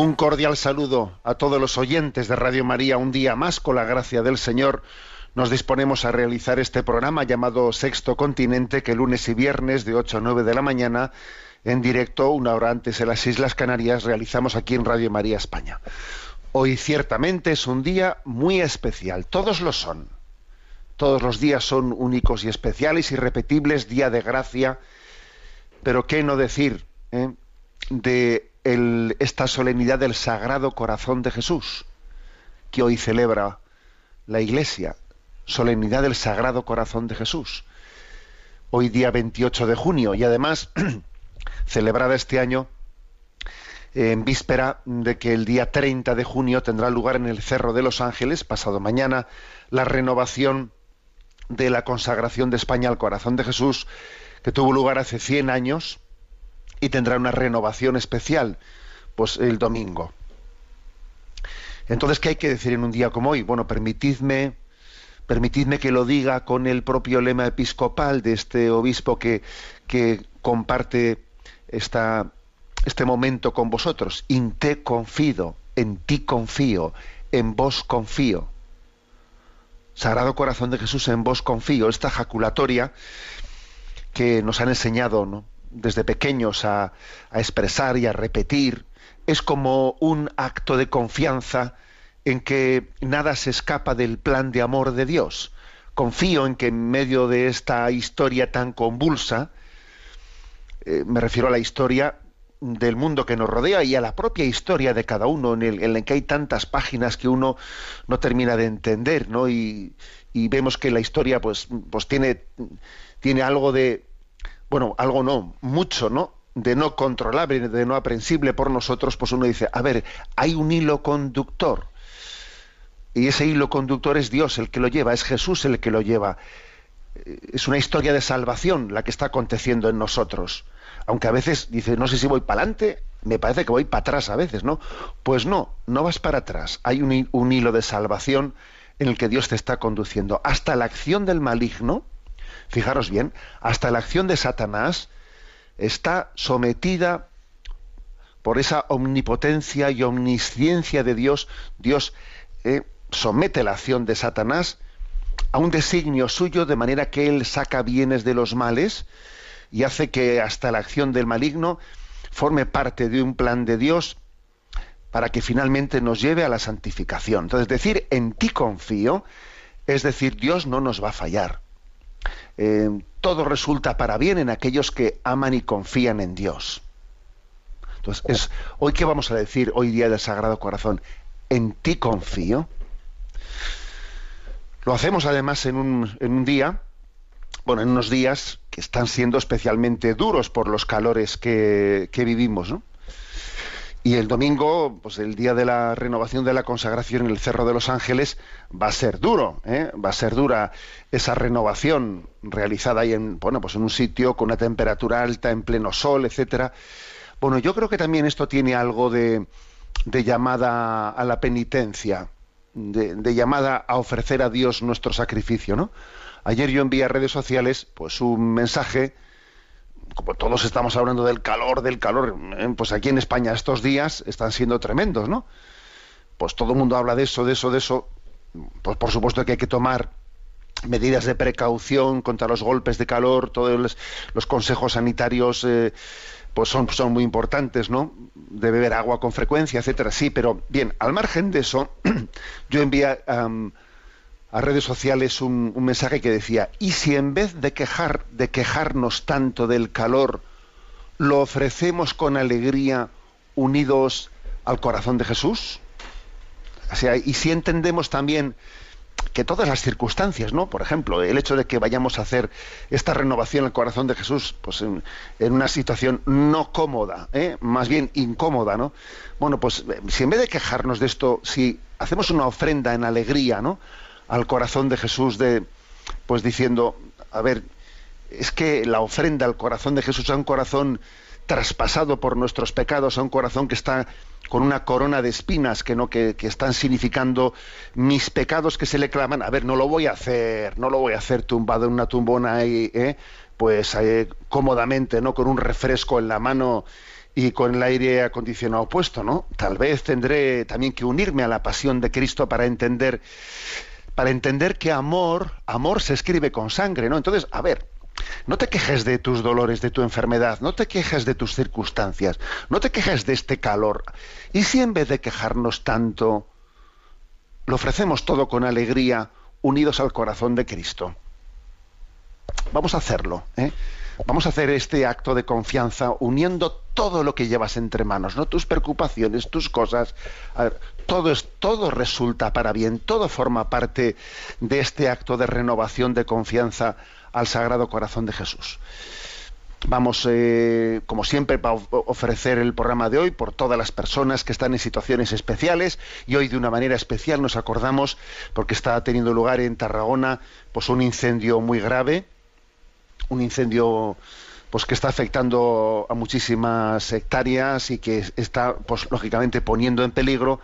Un cordial saludo a todos los oyentes de Radio María. Un día más, con la gracia del Señor, nos disponemos a realizar este programa llamado Sexto Continente, que lunes y viernes de 8 a 9 de la mañana, en directo, una hora antes en las Islas Canarias, realizamos aquí en Radio María España. Hoy ciertamente es un día muy especial, todos lo son. Todos los días son únicos y especiales, irrepetibles, día de gracia. Pero qué no decir eh, de esta solemnidad del Sagrado Corazón de Jesús, que hoy celebra la Iglesia, solemnidad del Sagrado Corazón de Jesús. Hoy día 28 de junio y además celebrada este año en víspera de que el día 30 de junio tendrá lugar en el Cerro de los Ángeles, pasado mañana, la renovación de la consagración de España al corazón de Jesús, que tuvo lugar hace 100 años y tendrá una renovación especial, pues el domingo. Entonces, ¿qué hay que decir en un día como hoy? Bueno, permitidme, permitidme que lo diga con el propio lema episcopal de este obispo que, comparte este momento con vosotros. In te confido, en ti confío, en vos confío. Sagrado Corazón de Jesús, en vos confío. Esta jaculatoria que nos han enseñado ¿no? Desde pequeños a, expresar y a repetir, es como un acto de confianza en que nada se escapa del plan de amor de Dios. Confío en que en medio de esta historia tan convulsa, eh, me refiero a la historia del mundo que nos rodea y a la propia historia de cada uno, en el, en el que hay tantas páginas que uno no termina de entender, ¿no? Y, y vemos que la historia, pues, pues tiene, tiene algo de, bueno, algo no, mucho, ¿no? De no controlable, de no aprensible por nosotros, pues uno dice, a ver, hay un hilo conductor. Y ese hilo conductor es Dios el que lo lleva, es Jesús el que lo lleva. Eh, Es una historia de salvación la que está aconteciendo en nosotros. Aunque a veces dice, no sé si voy para adelante, me parece que voy para atrás a veces, ¿no? Pues no, no vas para atrás. Hay un, un hilo de salvación en el que Dios te está conduciendo. Hasta la acción del maligno, fijaros bien, hasta la acción de Satanás está sometida por esa omnipotencia y omnisciencia de Dios. Dios eh, somete la acción de Satanás a un designio suyo de manera que él saca bienes de los males y hace que hasta la acción del maligno forme parte de un plan de Dios para que finalmente nos lleve a la santificación. Entonces, decir en ti confío es decir, Dios no nos va a fallar. Eh, todo resulta para bien en aquellos que aman y confían en Dios. Entonces, es, hoy qué vamos a decir hoy día del Sagrado Corazón, en ti confío. Lo hacemos además en un, en un día, bueno, en unos días que están siendo especialmente duros por los calores que, que vivimos, ¿no? Y el domingo, pues el día de la renovación de la consagración en el Cerro de los Ángeles, va a ser duro, ¿eh? va a ser dura esa renovación realizada ahí en, bueno, pues en un sitio con una temperatura alta, en pleno sol, etcétera. Bueno, yo creo que también esto tiene algo de, de llamada a la penitencia, de, de, llamada a ofrecer a Dios nuestro sacrificio, ¿no? Ayer yo envié a redes sociales, pues un mensaje como todos estamos hablando del calor, del calor, eh, pues aquí en España estos días están siendo tremendos, ¿no? Pues todo el mundo habla de eso, de eso, de eso. Pues por supuesto que hay que tomar medidas de precaución contra los golpes de calor, todos los, consejos sanitarios eh, pues son, son muy importantes, ¿no? De beber agua con frecuencia, etcétera. Sí, pero bien, al margen de eso, yo um, a redes sociales un, un, mensaje que decía, ¿y si en vez de, quejar, de quejarnos tanto del calor, lo ofrecemos con alegría unidos al corazón de Jesús? O sea, y si entendemos también que todas las circunstancias, ¿no? Por ejemplo, el hecho de que vayamos a hacer esta renovación al corazón de Jesús, pues en, en una situación no cómoda, ¿eh? más bien incómoda, ¿no? Bueno, pues si en vez de quejarnos de esto, si hacemos una ofrenda en alegría, ¿no? Al corazón de Jesús de pues diciendo, a ver, es que la ofrenda al corazón de Jesús a un corazón traspasado por nuestros pecados, a un corazón que está con una corona de espinas que no que, que, están significando mis pecados que se le claman. A ver, no lo voy a hacer, no lo voy a hacer tumbado en una tumbona ahí, ¿eh? pues eh, cómodamente, no con un refresco en la mano y con el aire acondicionado puesto, ¿no? Tal vez tendré también que unirme a la pasión de Cristo para entender para entender que amor, amor se escribe con sangre, ¿no? Entonces, a ver, no te quejes de tus dolores, de tu enfermedad, no te quejes de tus circunstancias, no te quejes de este calor. ¿Y si en vez de quejarnos tanto, lo ofrecemos todo con alegría, unidos al corazón de Cristo? Vamos a hacerlo, ¿eh? Vamos a hacer este acto de confianza uniendo todo lo que llevas entre manos, no tus preocupaciones, tus cosas. Todo es todo resulta para bien, todo forma parte de este acto de renovación de confianza al Sagrado Corazón de Jesús. Vamos, eh, como siempre, a ofrecer el programa de hoy por todas las personas que están en situaciones especiales y hoy de una manera especial nos acordamos porque está teniendo lugar en Tarragona pues un incendio muy grave, un incendio pues que está afectando a muchísimas hectáreas y que está pues lógicamente poniendo en peligro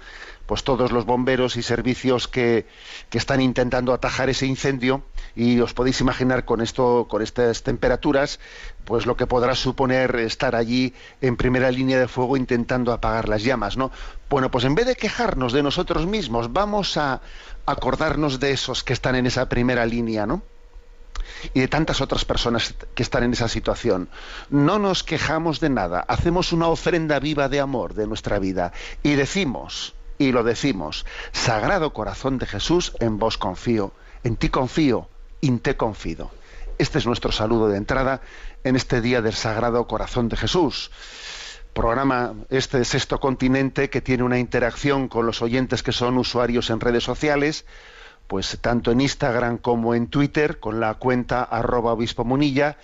pues todos los bomberos y servicios que, que, están intentando atajar ese incendio. Y os podéis imaginar con esto con estas temperaturas pues lo que podrá suponer estar allí en primera línea de fuego intentando apagar las llamas no bueno pues en vez de quejarnos de nosotros mismos vamos a acordarnos de esos que están en esa primera línea no y de tantas otras personas que están en esa situación. No nos quejamos de nada, hacemos una ofrenda viva de amor de nuestra vida y decimos, y lo decimos, Sagrado Corazón de Jesús, en vos confío, en ti confío, in te confido. Este es nuestro saludo de entrada en este día del Sagrado Corazón de Jesús. Programa este Sexto Continente que tiene una interacción con los oyentes que son usuarios en redes sociales, pues tanto en Instagram como en Twitter, con la cuenta arroba obispo Munilla,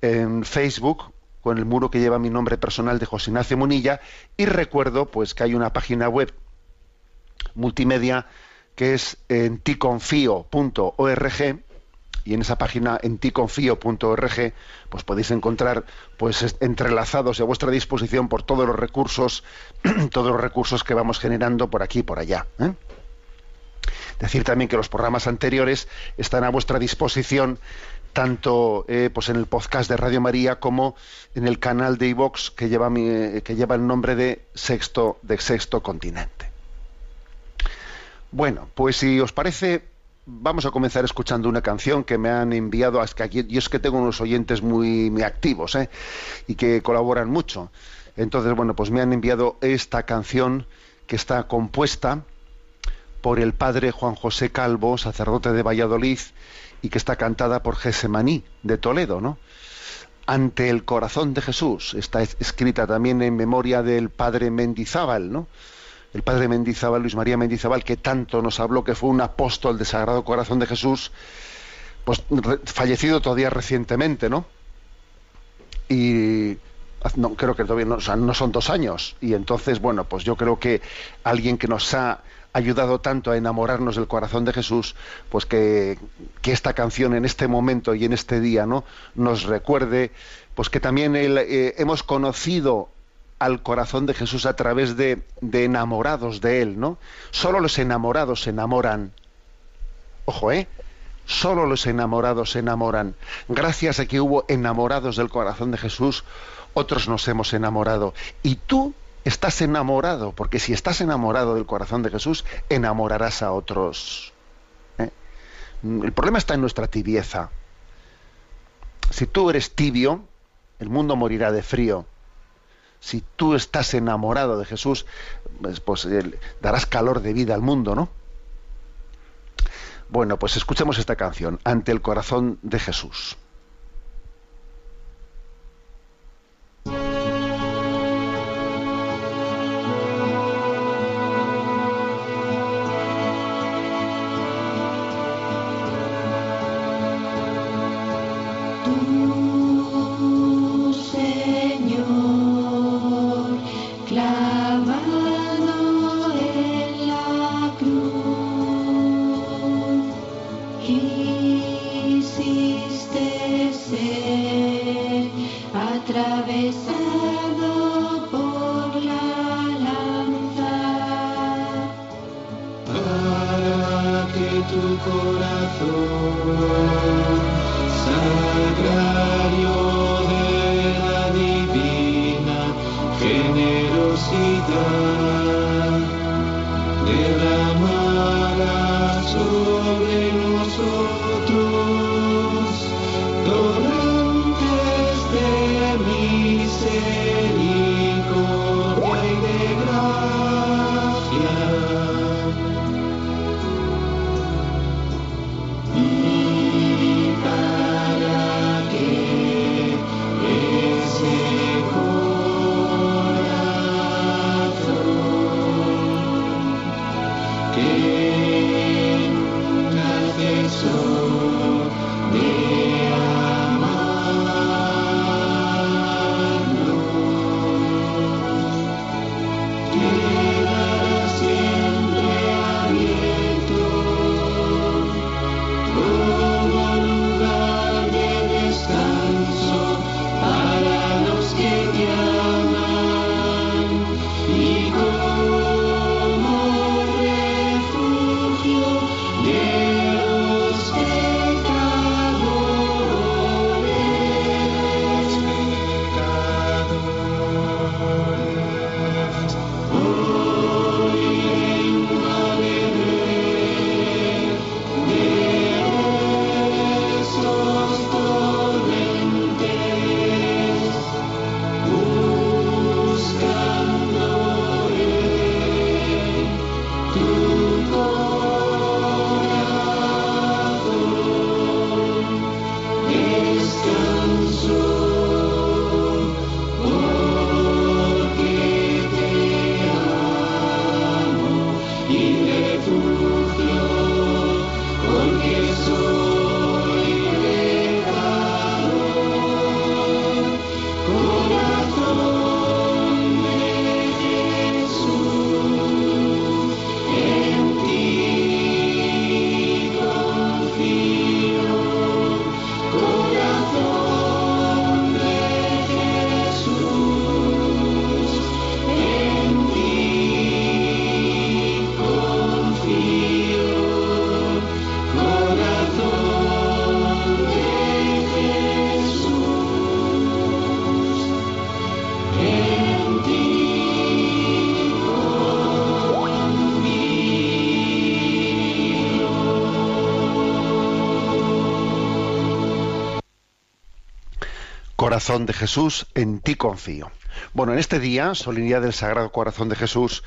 en Facebook, con el muro que lleva mi nombre personal de José Ignacio Munilla, y recuerdo pues que hay una página web multimedia que es en ticonfio.org y en esa página en ticonfio.org pues podéis encontrar pues entrelazados y a vuestra disposición por todos los recursos todos los recursos que vamos generando por aquí y por allá ¿eh? Decir también que los programas anteriores están a vuestra disposición tanto eh, pues en el podcast de Radio María como en el canal de iVox que lleva lleva el nombre de Sexto Continente. Bueno, pues si os parece, vamos a comenzar escuchando una canción que me han enviado. Es aquí, yo es que tengo unos oyentes muy, muy activos ¿eh? y que colaboran mucho. Entonces, bueno, pues me han enviado esta canción que está compuesta por el padre Juan José Calvo, sacerdote de Valladolid, y que está cantada por Gesemaní de Toledo, ¿no? Ante el corazón de Jesús, está escrita también en memoria del padre Mendizábal, ¿no? El padre Mendizábal, Luis María Mendizábal, que tanto nos habló que fue un apóstol del Sagrado Corazón de Jesús, pues fallecido todavía recientemente, ¿no? Y creo que todavía no, no son dos años. Y entonces, bueno, pues yo creo que alguien que nos ha ayudado tanto a enamorarnos del corazón de Jesús, pues que, esta canción en este momento y en este día, ¿no? Nos recuerde, pues que también eh, hemos conocido al corazón de Jesús a través de, de enamorados de Él, ¿no? Solo los enamorados se enamoran. Ojo, ¿eh? Solo los enamorados se enamoran. Gracias a que hubo enamorados del corazón de Jesús, otros nos hemos enamorado. Y tú estás enamorado, porque si estás enamorado del corazón de Jesús, enamorarás a otros. ¿eh? El problema está en nuestra tibieza. Si tú eres tibio, el mundo morirá de frío. Si tú estás enamorado de Jesús, pues, pues darás calor de vida al mundo, ¿no? Bueno, pues escuchemos esta canción, Ante el corazón de Jesús. Corazón de Jesús, en ti confío. Bueno, en este día, solemnidad del Sagrado Corazón de Jesús,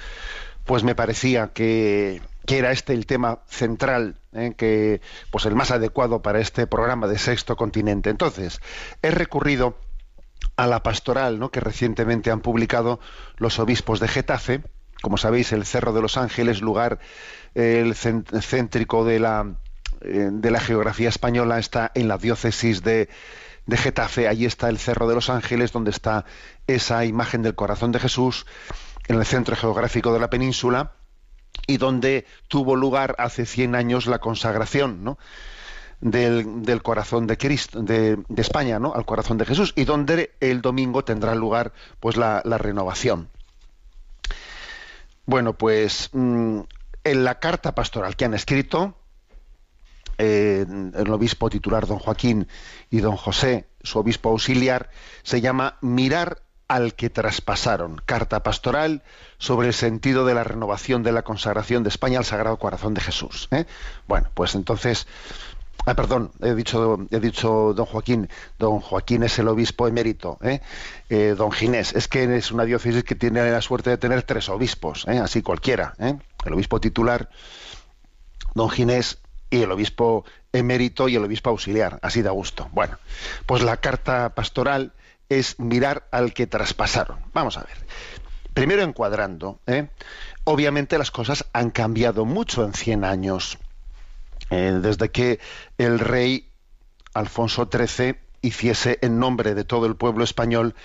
pues me parecía que, que era este el tema central, ¿eh? que pues el más adecuado para este programa de Sexto Continente. Entonces, he recurrido a la pastoral ¿no? que recientemente han publicado los obispos de Getafe. Como sabéis, el Cerro de los Ángeles, lugar el céntrico de la, eh, de la geografía española, está en la diócesis de, de Getafe, allí está el Cerro de los Ángeles, donde está esa imagen del corazón de Jesús, en el centro geográfico de la península, y donde tuvo lugar hace 100 años la consagración, ¿no? del, del corazón de Cristo, de, de España, ¿no? al corazón de Jesús, y donde el domingo tendrá lugar pues la, la renovación. Bueno, pues mm, en la carta pastoral que han escrito, eh, el obispo titular don Joaquín y don José, su obispo auxiliar, se llama Mirar al que traspasaron, carta pastoral sobre el sentido de la renovación de la consagración de España al Sagrado Corazón de Jesús. ¿eh? Bueno, pues entonces, ah, perdón, he dicho, he dicho don Joaquín, don Joaquín es el obispo emérito, ¿eh? Eh, don Ginés, es que es una diócesis que tiene la suerte de tener tres obispos, ¿eh? así cualquiera, el obispo titular, don Ginés y el obispo emérito y el obispo auxiliar, así da gusto. Bueno, pues la carta pastoral es mirar al que traspasaron. Vamos a ver. Primero encuadrando, ¿eh? obviamente las cosas han cambiado mucho en 100 años, eh, desde que el rey Alfonso XIII hiciese en nombre de todo el pueblo español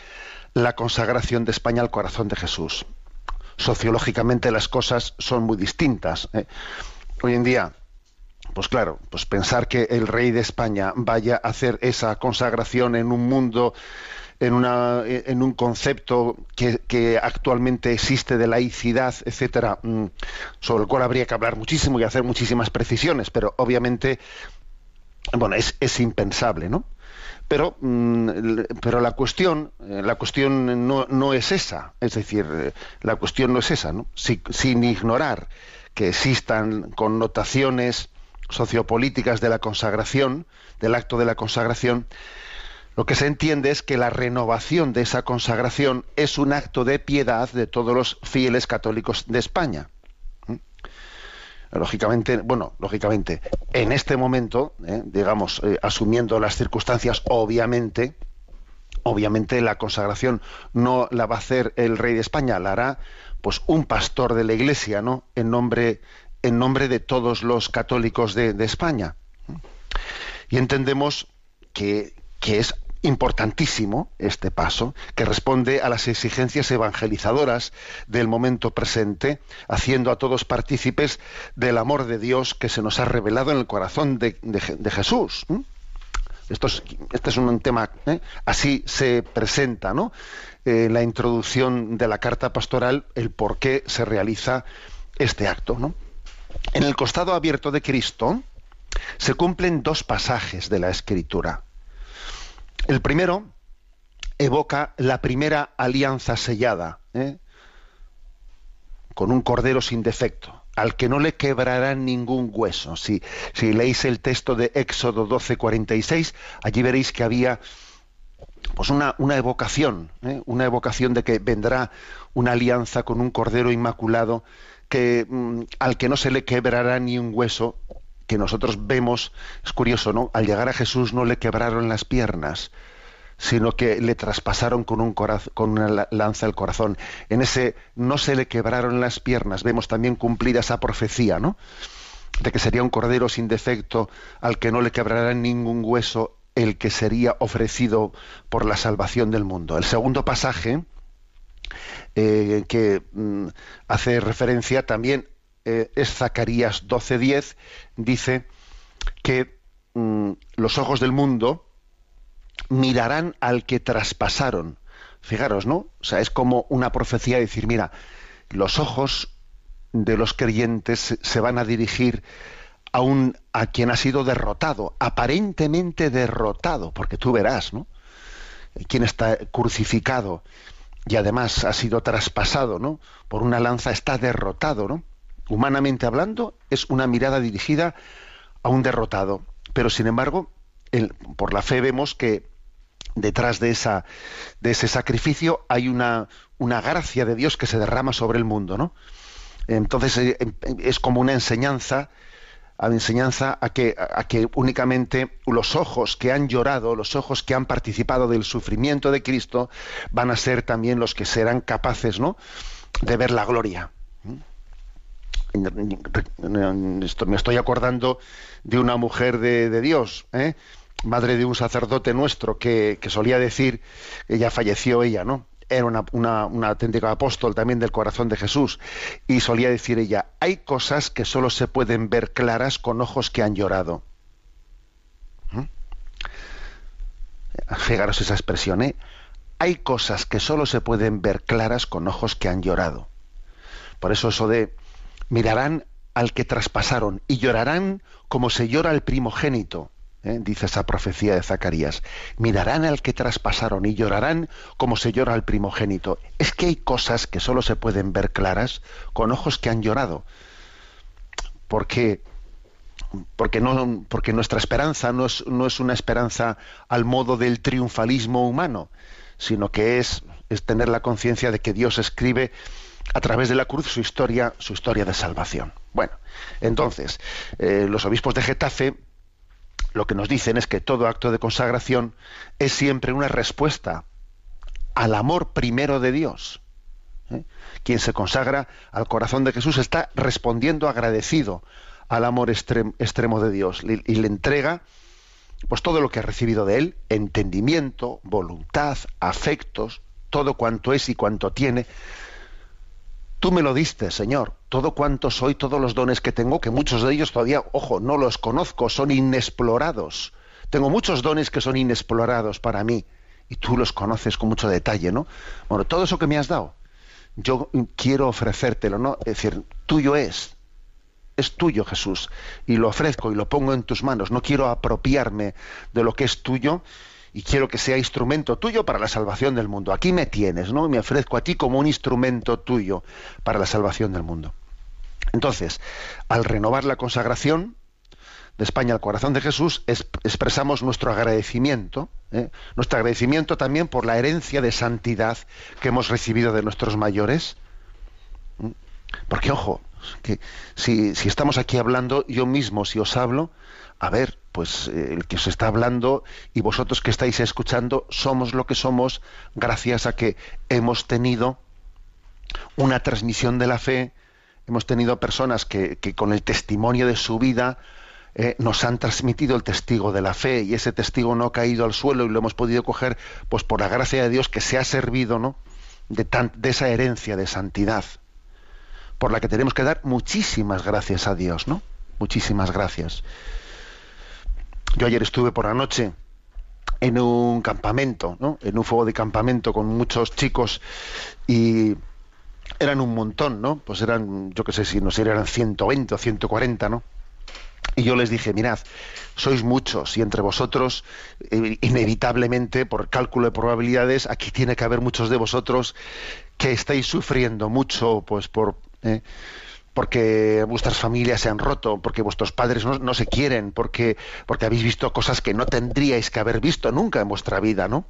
la consagración de España al corazón de Jesús. Sociológicamente las cosas son muy distintas. ¿eh? Hoy en día, pues claro, pues pensar que el rey de España vaya a hacer esa consagración en un mundo, en, una, en un concepto que, actualmente existe de laicidad, etcétera, mm, sobre el cual habría que hablar muchísimo y hacer muchísimas precisiones, pero obviamente, bueno, es, impensable, ¿no? Pero, mm, pero la cuestión, eh, la cuestión no, no es esa, es decir, la cuestión no es esa, ¿no? Si- sin ignorar que existan connotaciones sociopolíticas de la consagración, del acto de la consagración, lo que se entiende es que la renovación de esa consagración es un acto de piedad de todos los fieles católicos de España. Lógicamente, bueno, lógicamente, en este momento, eh, digamos, eh, asumiendo las circunstancias, obviamente, obviamente la consagración no la va a hacer el rey de España, la hará pues un pastor de la iglesia, ¿no? En nombre, en nombre de todos los católicos de, España. Y entendemos que, es importantísimo este paso, que responde a las exigencias evangelizadoras del momento presente, haciendo a todos partícipes del amor de Dios que se nos ha revelado en el corazón de, de Je- de Jesús. Esto es, este es un tema, ¿eh? así se presenta, ¿no? Eh, la introducción de la carta pastoral, el por qué se realiza este acto, ¿no? En el costado abierto de Cristo se cumplen dos pasajes de la Escritura. El primero evoca la primera alianza sellada, ¿eh? con un cordero sin defecto, al que no le quebrará ningún hueso. Si, leéis el texto de Éxodo 12:46, allí veréis que había pues una, una evocación, ¿eh? una evocación de que vendrá una alianza con un cordero inmaculado que mm, al que no se le quebrará ni un hueso, que nosotros vemos, es curioso, ¿no? Al llegar a Jesús no le quebraron las piernas, sino que le traspasaron con, un con una la- lanza el corazón. En ese no se le quebraron las piernas, vemos también cumplida esa profecía, ¿no? De que sería un cordero sin defecto al que no le quebrará ningún hueso el que sería ofrecido por la salvación del mundo. El segundo pasaje, eh, que mm, hace referencia también eh, es Zacarías 12:10, dice que mm, los ojos del mundo mirarán al que traspasaron. Fijaros, ¿no? O sea, es como una profecía de decir, mira, los ojos de los creyentes se- se van a dirigir a un a quien ha sido derrotado, aparentemente derrotado, porque tú verás, ¿no? Quien está crucificado y además ha sido traspasado, ¿no? Por una lanza está derrotado, ¿no? Humanamente hablando, es una mirada dirigida a un derrotado, pero sin embargo, por la fe vemos que detrás de esa de ese sacrificio hay una una gracia de Dios que se derrama sobre el mundo, ¿no? Entonces eh, em- es como una enseñanza a enseñanza a que, a que únicamente los ojos que han llorado, los ojos que han participado del sufrimiento de Cristo, van a ser también los que serán capaces ¿no? de ver la gloria. Me estoy acordando de una mujer de, de Dios, ¿eh? madre de un sacerdote nuestro que, que solía decir, ella falleció ella, ¿no? Era una, una, auténtica apóstol también del corazón de Jesús. Y solía decir ella, hay cosas que solo se pueden ver claras con ojos que han llorado. ¿Mm? Fijaros esa expresión, ¿eh? Hay cosas que solo se pueden ver claras con ojos que han llorado. Por eso eso de mirarán al que traspasaron y llorarán como se llora al primogénito, ¿eh? dice esa profecía de Zacarías. Mirarán al que traspasaron y llorarán como se llora al primogénito. Es que hay cosas que solo se pueden ver claras con ojos que han llorado. Porque porque no porque nuestra esperanza no es, no es una esperanza al modo del triunfalismo humano, sino que es, es tener la conciencia de que Dios escribe a través de la cruz su historia, su historia de salvación. Bueno, entonces, eh, los obispos de Getafe lo que nos dicen es que todo acto de consagración es siempre una respuesta al amor primero de Dios. ¿eh? Quien se consagra al corazón de Jesús está respondiendo agradecido al amor extrem- extremo de Dios y, y le entrega pues todo lo que ha recibido de él, entendimiento, voluntad, afectos, todo cuanto es y cuanto tiene. Tú me lo diste, Señor, todo cuanto soy, todos los dones que tengo, que muchos de ellos todavía, ojo, no los conozco, son inexplorados. Tengo muchos dones que son inexplorados para mí y tú los conoces con mucho detalle, ¿no? Bueno, todo eso que me has dado, yo quiero ofrecértelo, ¿no? Es decir, tuyo es, es tuyo, Jesús, y lo ofrezco y lo pongo en tus manos. No quiero apropiarme de lo que es tuyo y quiero que sea instrumento tuyo para la salvación del mundo. Aquí me tienes, ¿no? Me ofrezco a ti como un instrumento tuyo para la salvación del mundo. Entonces, al renovar la consagración de España al corazón de Jesús, es- expresamos nuestro agradecimiento, ¿eh? nuestro agradecimiento también por la herencia de santidad que hemos recibido de nuestros mayores. ¿Mm? Porque, ojo, que si, si estamos aquí hablando, yo mismo, si os hablo, a ver, pues eh, el que os está hablando y vosotros que estáis escuchando, somos lo que somos gracias a que hemos tenido una transmisión de la fe, hemos tenido personas que, con el testimonio de su vida eh, nos han transmitido el testigo de la fe y ese testigo no ha caído al suelo y lo hemos podido coger pues por la gracia de Dios que se ha servido ¿no? de, de esa herencia de santidad por la que tenemos que dar muchísimas gracias a Dios, ¿no? Muchísimas gracias. Yo ayer estuve por la noche en un campamento, ¿no? En un fuego de campamento con muchos chicos y eran un montón, ¿no? Pues eran, yo qué sé si no sé, eran 120 o 140, ¿no? Y yo les dije, mirad, sois muchos y entre vosotros, eh, inevitablemente, por cálculo de probabilidades, aquí tiene que haber muchos de vosotros que estáis sufriendo mucho, pues por eh, porque vuestras familias se han roto, porque vuestros padres no, se quieren, porque, porque habéis visto cosas que no tendríais que haber visto nunca en vuestra vida, ¿no?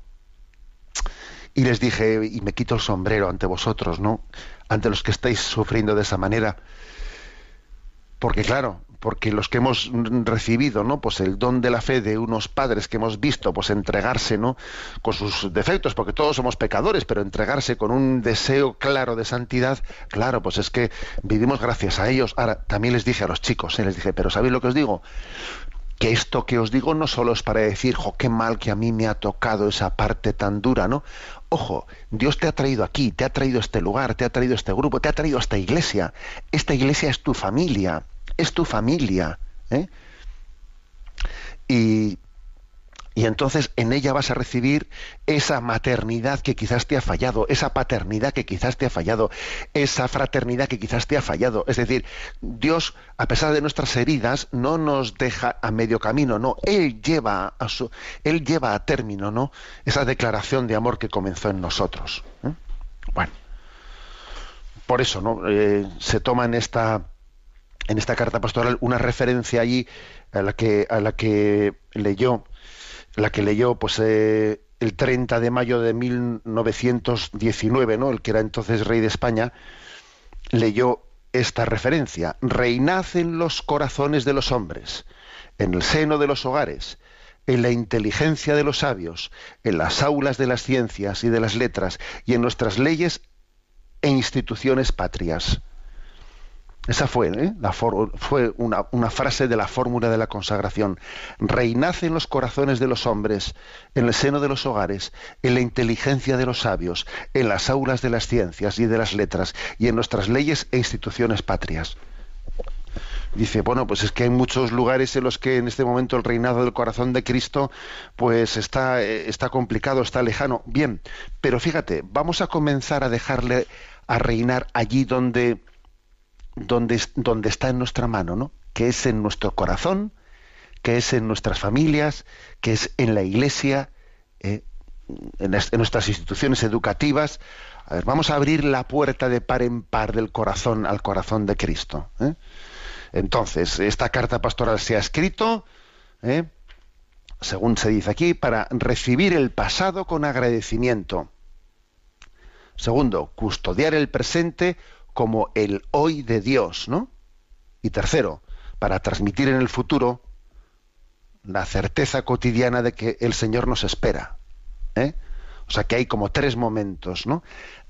Y les dije, y me quito el sombrero ante vosotros, ¿no? Ante los que estáis sufriendo de esa manera. Porque claro, porque los que hemos recibido, ¿no? Pues el don de la fe de unos padres que hemos visto, pues entregarse, ¿no? Con sus defectos, porque todos somos pecadores, pero entregarse con un deseo claro de santidad, claro, pues es que vivimos gracias a ellos. Ahora, también les dije a los chicos, ¿eh? les dije, pero ¿sabéis lo que os digo? que esto que os digo no solo es para decir, jo, qué mal que a mí me ha tocado esa parte tan dura, ¿no? Ojo, Dios te ha traído aquí, te ha traído este lugar, te ha traído este grupo, te ha traído esta iglesia. Esta iglesia es tu familia, es tu familia. ¿eh? Y, y entonces en ella vas a recibir esa maternidad que quizás te ha fallado, esa paternidad que quizás te ha fallado, esa fraternidad que quizás te ha fallado. Es decir, Dios, a pesar de nuestras heridas, no nos deja a medio camino, no. Él lleva a su, él lleva a término, ¿no? Esa declaración de amor que comenzó en nosotros. ¿eh? Bueno, por eso, ¿no? Eh, se toma en esta en esta carta pastoral una referencia allí a la que leyó la que leyó pues eh, el 30 de mayo de 1919, ¿no? El que era entonces rey de España leyó esta referencia: Reinad en los corazones de los hombres, en el seno de los hogares, en la inteligencia de los sabios, en las aulas de las ciencias y de las letras y en nuestras leyes e instituciones patrias. Esa fue, ¿eh? fue una, frase de la fórmula de la consagración. Reinad en los corazones de los hombres, en el seno de los hogares, en la inteligencia de los sabios, en las aulas de las ciencias y de las letras, y en nuestras leyes e instituciones patrias. Dice, bueno, pues es que hay muchos lugares en los que en este momento el reinado del corazón de Cristo pues está, eh, está complicado, está lejano. Bien, pero fíjate, vamos a comenzar a dejarle a reinar allí donde, donde, es- donde está en nuestra mano, ¿no? Que es en nuestro corazón, que es en nuestras familias, que es en la iglesia, eh, en nuestras instituciones educativas. A ver, vamos a abrir la puerta de par en par del corazón al corazón de Cristo. ¿eh? Entonces, esta carta pastoral se ha escrito, ¿eh? según se dice aquí, para recibir el pasado con agradecimiento. Segundo, custodiar el presente como el hoy de Dios, ¿no? Y tercero, para transmitir en el futuro la certeza cotidiana de que el Señor nos espera. ¿eh? O sea que hay como tres momentos, ¿no?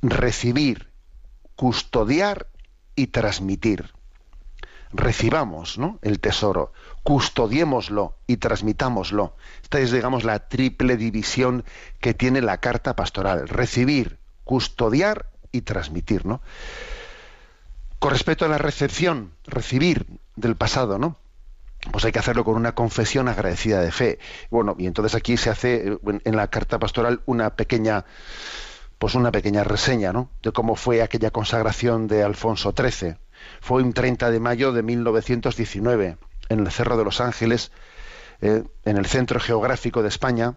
Recibir, custodiar y transmitir. Recibamos ¿no? el tesoro, custodiémoslo y transmitámoslo. Esta es, digamos, la triple división que tiene la carta pastoral. Recibir, custodiar y transmitir, ¿no? Con respecto a la recepción, recibir del pasado, ¿no? Pues hay que hacerlo con una confesión agradecida de fe. Bueno, y entonces aquí se hace en en la carta pastoral una pequeña, pues una pequeña reseña, ¿no? De cómo fue aquella consagración de Alfonso XIII. Fue un 30 de mayo de 1919 en el Cerro de los Ángeles, eh, en el centro geográfico de España,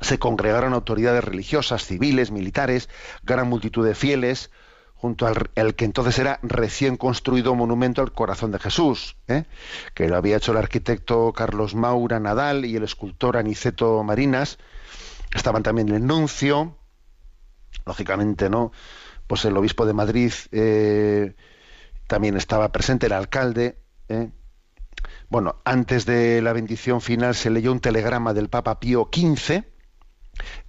se congregaron autoridades religiosas, civiles, militares, gran multitud de fieles, junto al, al que entonces era recién construido monumento al corazón de Jesús, ¿eh? que lo había hecho el arquitecto Carlos Maura Nadal y el escultor Aniceto Marinas. Estaban también el nuncio, lógicamente, ¿no? Pues el obispo de Madrid eh, también estaba presente, el alcalde. ¿eh? Bueno, antes de la bendición final se leyó un telegrama del Papa Pío XV.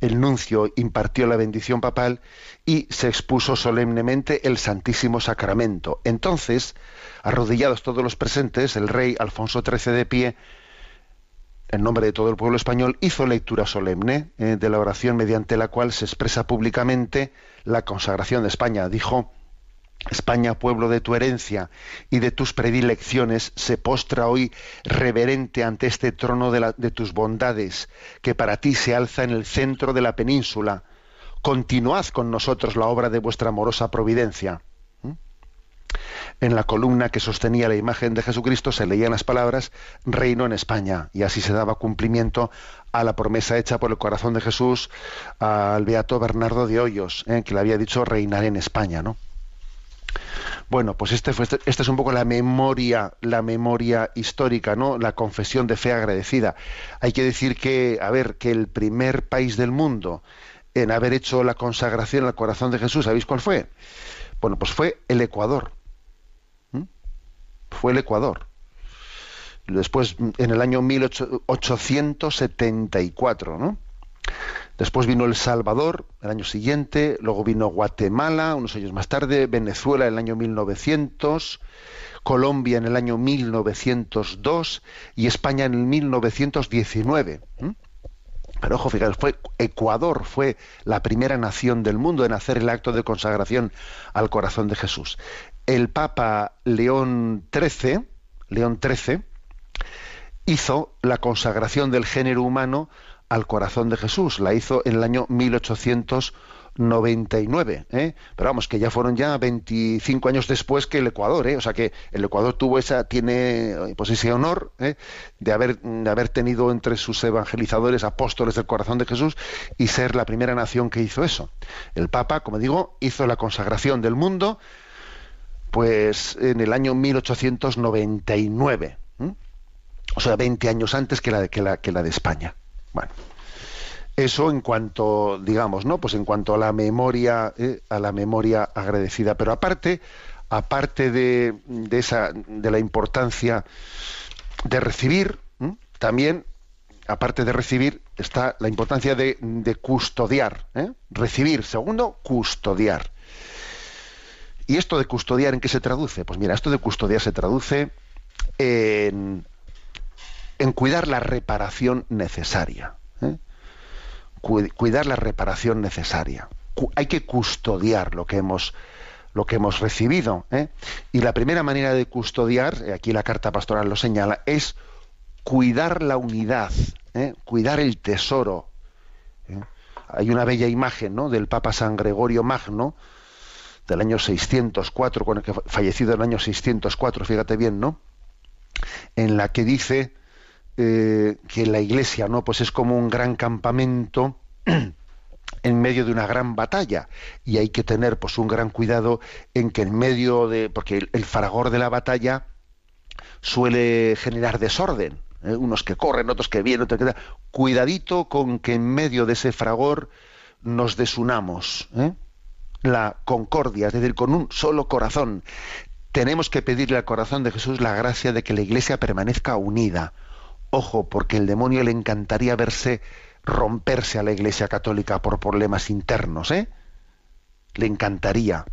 El nuncio impartió la bendición papal y se expuso solemnemente el Santísimo Sacramento. Entonces, arrodillados todos los presentes, el rey Alfonso XIII de pie, en nombre de todo el pueblo español, hizo lectura solemne eh, de la oración mediante la cual se expresa públicamente la consagración de España. Dijo, España, pueblo de tu herencia y de tus predilecciones, se postra hoy reverente ante este trono de, tus bondades, que para ti se alza en el centro de la península. Continuad con nosotros la obra de vuestra amorosa providencia. ¿Mm? En la columna que sostenía la imagen de Jesucristo se leían las palabras Reino en España, y así se daba cumplimiento a la promesa hecha por el corazón de Jesús al beato Bernardo de Hoyos, ¿eh? que le había dicho reinar en España, ¿no? Bueno, pues este fue, este, es un poco la memoria, la memoria histórica, ¿no? La confesión de fe agradecida. Hay que decir que, a ver, que el primer país del mundo en haber hecho la consagración al corazón de Jesús, ¿sabéis cuál fue? Bueno, pues fue el Ecuador. ¿Mm? Fue el Ecuador. Después, en el año 1874, ¿no? Después vino El Salvador el año siguiente, luego vino Guatemala unos años más tarde, Venezuela en el año 1900, Colombia en el año 1902 y España en el 1919. ¿m? Pero ojo, fijaros, fue Ecuador fue la primera nación del mundo en hacer el acto de consagración al corazón de Jesús. El Papa León XIII, León XIII, hizo la consagración del género humano al corazón de Jesús. La hizo en el año 1899. ¿eh? Pero vamos, que ya fueron ya 25 años después que el Ecuador. ¿eh? O sea que el Ecuador tuvo esa, tiene pues ese honor ¿eh? de, haber, de haber tenido entre sus evangelizadores apóstoles del corazón de Jesús y ser la primera nación que hizo eso. El Papa, como digo, hizo la consagración del mundo pues en el año 1899. ¿eh? O sea, 20 años antes que la, que que la de España. Bueno, eso en cuanto, digamos, ¿no? Pues en cuanto a la memoria, eh, a la memoria agradecida. Pero aparte, aparte de, de esa, de la importancia de recibir, también, aparte de recibir, está la importancia de, de custodiar. ¿eh? Recibir, segundo, custodiar. ¿Y esto de custodiar en qué se traduce? Pues mira, esto de custodiar se traduce en, en cuidar la reparación necesaria. ¿eh? Cu- Cuidar la reparación necesaria. Hay que custodiar lo que hemos lo que hemos recibido. ¿eh? Y la primera manera de custodiar, eh, aquí la carta pastoral lo señala, es cuidar la unidad, ¿eh? cuidar el tesoro. ¿eh? Hay una bella imagen ¿no? del Papa San Gregorio Magno, del año 604, con el que fa- fallecido en el año 604, fíjate bien, ¿no? En la que dice eh, que la iglesia, ¿no? Pues es como un gran campamento en medio de una gran batalla y hay que tener pues un gran cuidado en que en medio de porque el, el fragor de la batalla suele generar desorden ¿eh? unos que corren otros que vienen otros que cuidadito con que en medio de ese fragor nos desunamos ¿eh? la concordia es decir con un solo corazón tenemos que pedirle al corazón de Jesús la gracia de que la iglesia permanezca unida ojo porque el demonio le encantaría verse romperse a la Iglesia Católica por problemas internos, ¿eh? Le encantaría.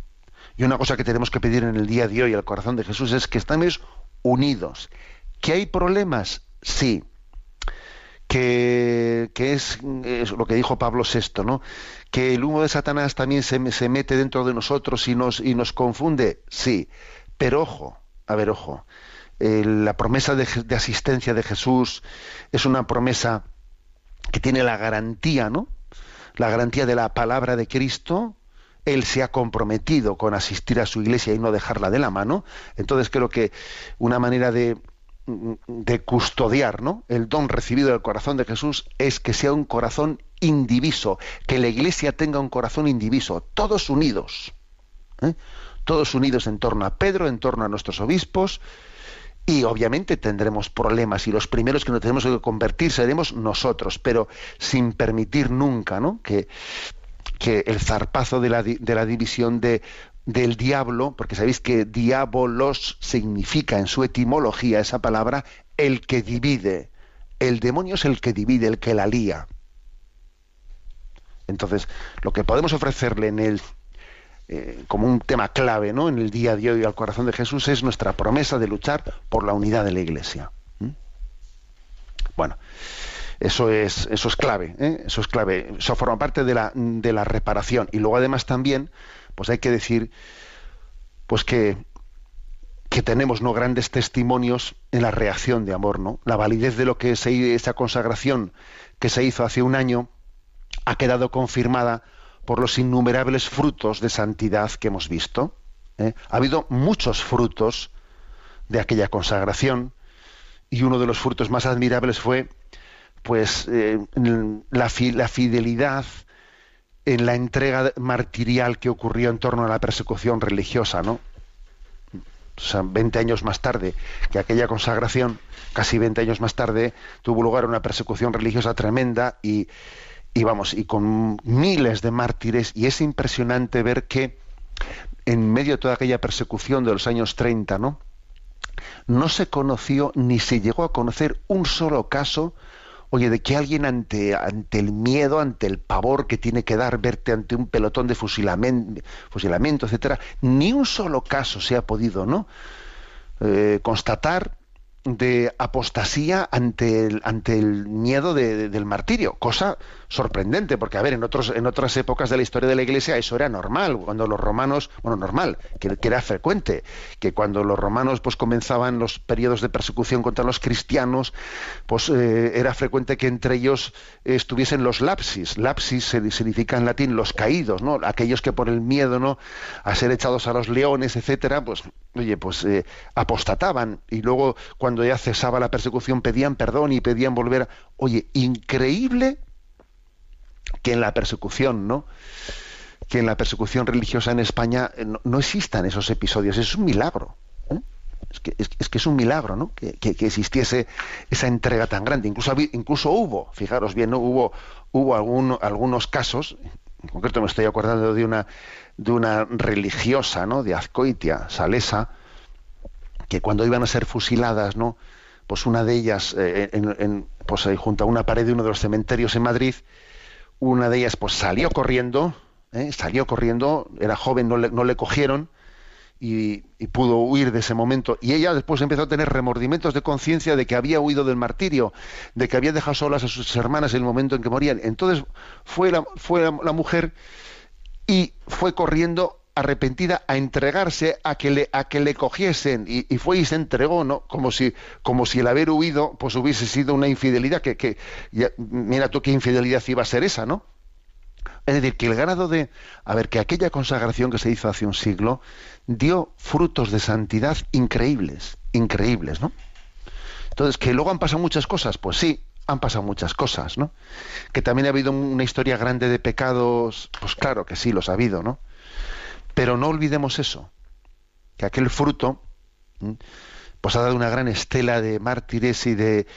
Y una cosa que tenemos que pedir en el día de hoy al corazón de Jesús es que estemos unidos. ¿Que hay problemas? Sí. Que, que es, es lo que dijo Pablo VI, ¿no? Que el humo de Satanás también se, se mete dentro de nosotros y nos, y nos confunde. Sí. Pero ojo, a ver, ojo. La promesa de, de asistencia de Jesús es una promesa que tiene la garantía, ¿no? La garantía de la palabra de Cristo, él se ha comprometido con asistir a su iglesia y no dejarla de la mano. Entonces creo que una manera de, de custodiar ¿no? el don recibido del corazón de Jesús es que sea un corazón indiviso, que la iglesia tenga un corazón indiviso, todos unidos, ¿eh? todos unidos en torno a Pedro, en torno a nuestros obispos, y obviamente tendremos problemas y los primeros que nos tenemos que convertir seremos nosotros, pero sin permitir nunca ¿no? que, que el zarpazo de la, de la división de, del diablo, porque sabéis que diabolos significa en su etimología esa palabra el que divide. El demonio es el que divide, el que la lía. Entonces, lo que podemos ofrecerle en el eh, como un tema clave ¿no? en el día de hoy al corazón de Jesús es nuestra promesa de luchar por la unidad de la Iglesia. Bueno, eso es, eso es clave, ¿eh? eso es clave. Eso forma parte de la, de la reparación. Y luego además también, pues hay que decir, pues que, que tenemos no grandes testimonios en la reacción de amor, ¿no? La validez de lo que se, esa consagración que se hizo hace un año ha quedado confirmada por los innumerables frutos de santidad que hemos visto. ¿eh? Ha habido muchos frutos de aquella consagración y uno de los frutos más admirables fue pues eh, la, fi- la fidelidad en la entrega martirial que ocurrió en torno a la persecución religiosa, ¿no? O sea, 20 años más tarde que aquella consagración, casi 20 años más tarde, tuvo lugar una persecución religiosa tremenda y, y vamos, y con miles de mártires, y es impresionante ver que en medio de toda aquella persecución de los años 30, ¿no? No se conoció ni se llegó a conocer un solo caso, oye, de que alguien ante, ante el miedo, ante el pavor que tiene que dar verte ante un pelotón de fusilamiento, fusilamiento etcétera, ni un solo caso se ha podido, ¿no? Eh, constatar de apostasía ante el, ante el miedo de- de- del martirio, cosa sorprendente, porque a ver, en otros en otras épocas de la historia de la Iglesia eso era normal, cuando los romanos, bueno, normal, que, era frecuente, que cuando los romanos pues comenzaban los periodos de persecución contra los cristianos, pues eh, era frecuente que entre ellos estuviesen los lapsis, lapsis significa en latín los caídos, ¿no? Aquellos que por el miedo, ¿no? a ser echados a los leones, etcétera, pues oye, pues eh, apostataban y luego cuando ya cesaba la persecución pedían perdón y pedían volver. Oye, increíble que en la persecución, ¿no? Que en la persecución religiosa en España eh, no, existan esos episodios. Es un milagro. ¿eh? Es que, es, un milagro, ¿no? Que, existiese esa entrega tan grande. Incluso, incluso hubo, fijaros bien, ¿no? Hubo, hubo algún- algunos casos, en concreto me estoy acordando de una, de una religiosa, ¿no? De Azcoitia, Salesa, que cuando iban a ser fusiladas, ¿no? Pues una de ellas, eh, en, en- pues junto a una pared de uno de los cementerios en Madrid, una de ellas pues salió corriendo, ¿eh? salió corriendo, era joven, no le, no le cogieron, y, pudo huir de ese momento. Y ella después empezó a tener remordimientos de conciencia de que había huido del martirio, de que había dejado solas a sus hermanas en el momento en que morían. Entonces fue la, fue la mujer y fue corriendo arrepentida a entregarse a que le a que le cogiesen y, y fue y se entregó no como si como si el haber huido pues hubiese sido una infidelidad que, que ya- mira tú qué infidelidad iba a ser esa no es decir, que el grado de... A ver, que aquella consagración que se hizo hace un siglo dio frutos de santidad increíbles, increíbles, ¿no? Entonces, que luego han pasado muchas cosas, pues sí, han pasado muchas cosas, ¿no? Que también ha habido una historia grande de pecados, pues claro que sí, los ha habido, ¿no? Pero no olvidemos eso, que aquel fruto pues ha dado una gran estela de mártires y de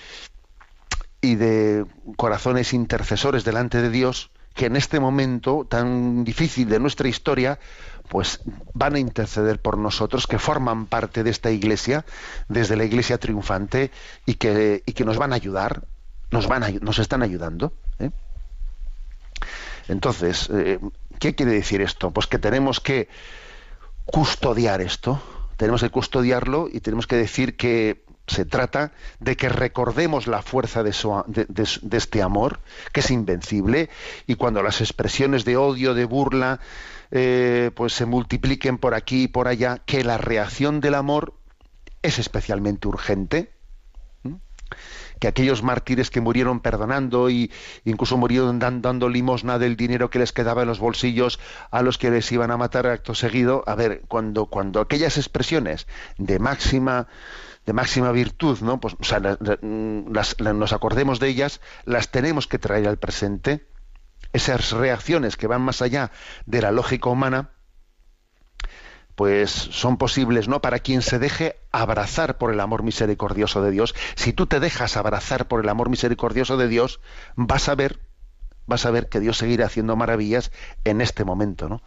y de corazones intercesores delante de Dios que en este momento tan difícil de nuestra historia pues van a interceder por nosotros que forman parte de esta iglesia desde la iglesia triunfante y que, y que nos van a ayudar nos van a, nos están ayudando ¿eh? entonces eh, qué quiere decir esto pues que tenemos que custodiar esto tenemos que custodiarlo y tenemos que decir que se trata de que recordemos la fuerza de, este amor, que es invencible, y cuando las expresiones de odio, de burla, eh, pues se multipliquen por aquí y por allá, que la reacción del amor es especialmente urgente. Que aquellos mártires que murieron perdonando y incluso murieron dan- dando limosna del dinero que les quedaba en los bolsillos a los que les iban a matar acto seguido, a ver, cuando, cuando aquellas expresiones de máxima de máxima virtud, ¿no? Pues, o sea, la- nos acordemos de ellas, las tenemos que traer al presente. Esas reacciones que van más allá de la lógica humana, pues son posibles no para quien se deje abrazar por el amor misericordioso de Dios. Si tú te dejas abrazar por el amor misericordioso de Dios, vas a ver, vas a ver que Dios seguirá haciendo maravillas en este momento, ¿no?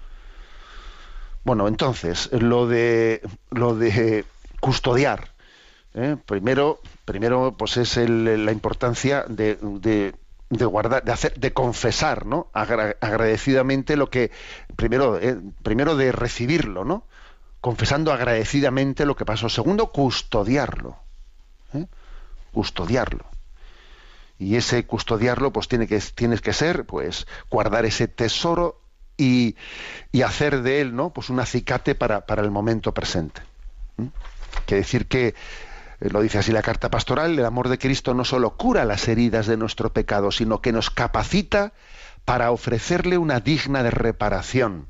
Bueno, entonces lo de lo de custodiar, ¿eh? primero, primero, pues es el- la importancia de, de- guardar, de hacer, de confesar, ¿no? Agra- agradecidamente lo que primero, eh, primero de recibirlo, ¿no? Confesando agradecidamente lo que pasó. Segundo, custodiarlo, ¿eh? custodiarlo. Y ese custodiarlo, pues tiene que tienes que ser, pues guardar ese tesoro y, y hacer de él, ¿no? Pues un acicate para, para el momento presente. ¿Mm? Quiere decir que, eh, lo dice así la carta pastoral, el amor de Cristo no solo cura las heridas de nuestro pecado, sino que nos capacita para ofrecerle una digna de reparación.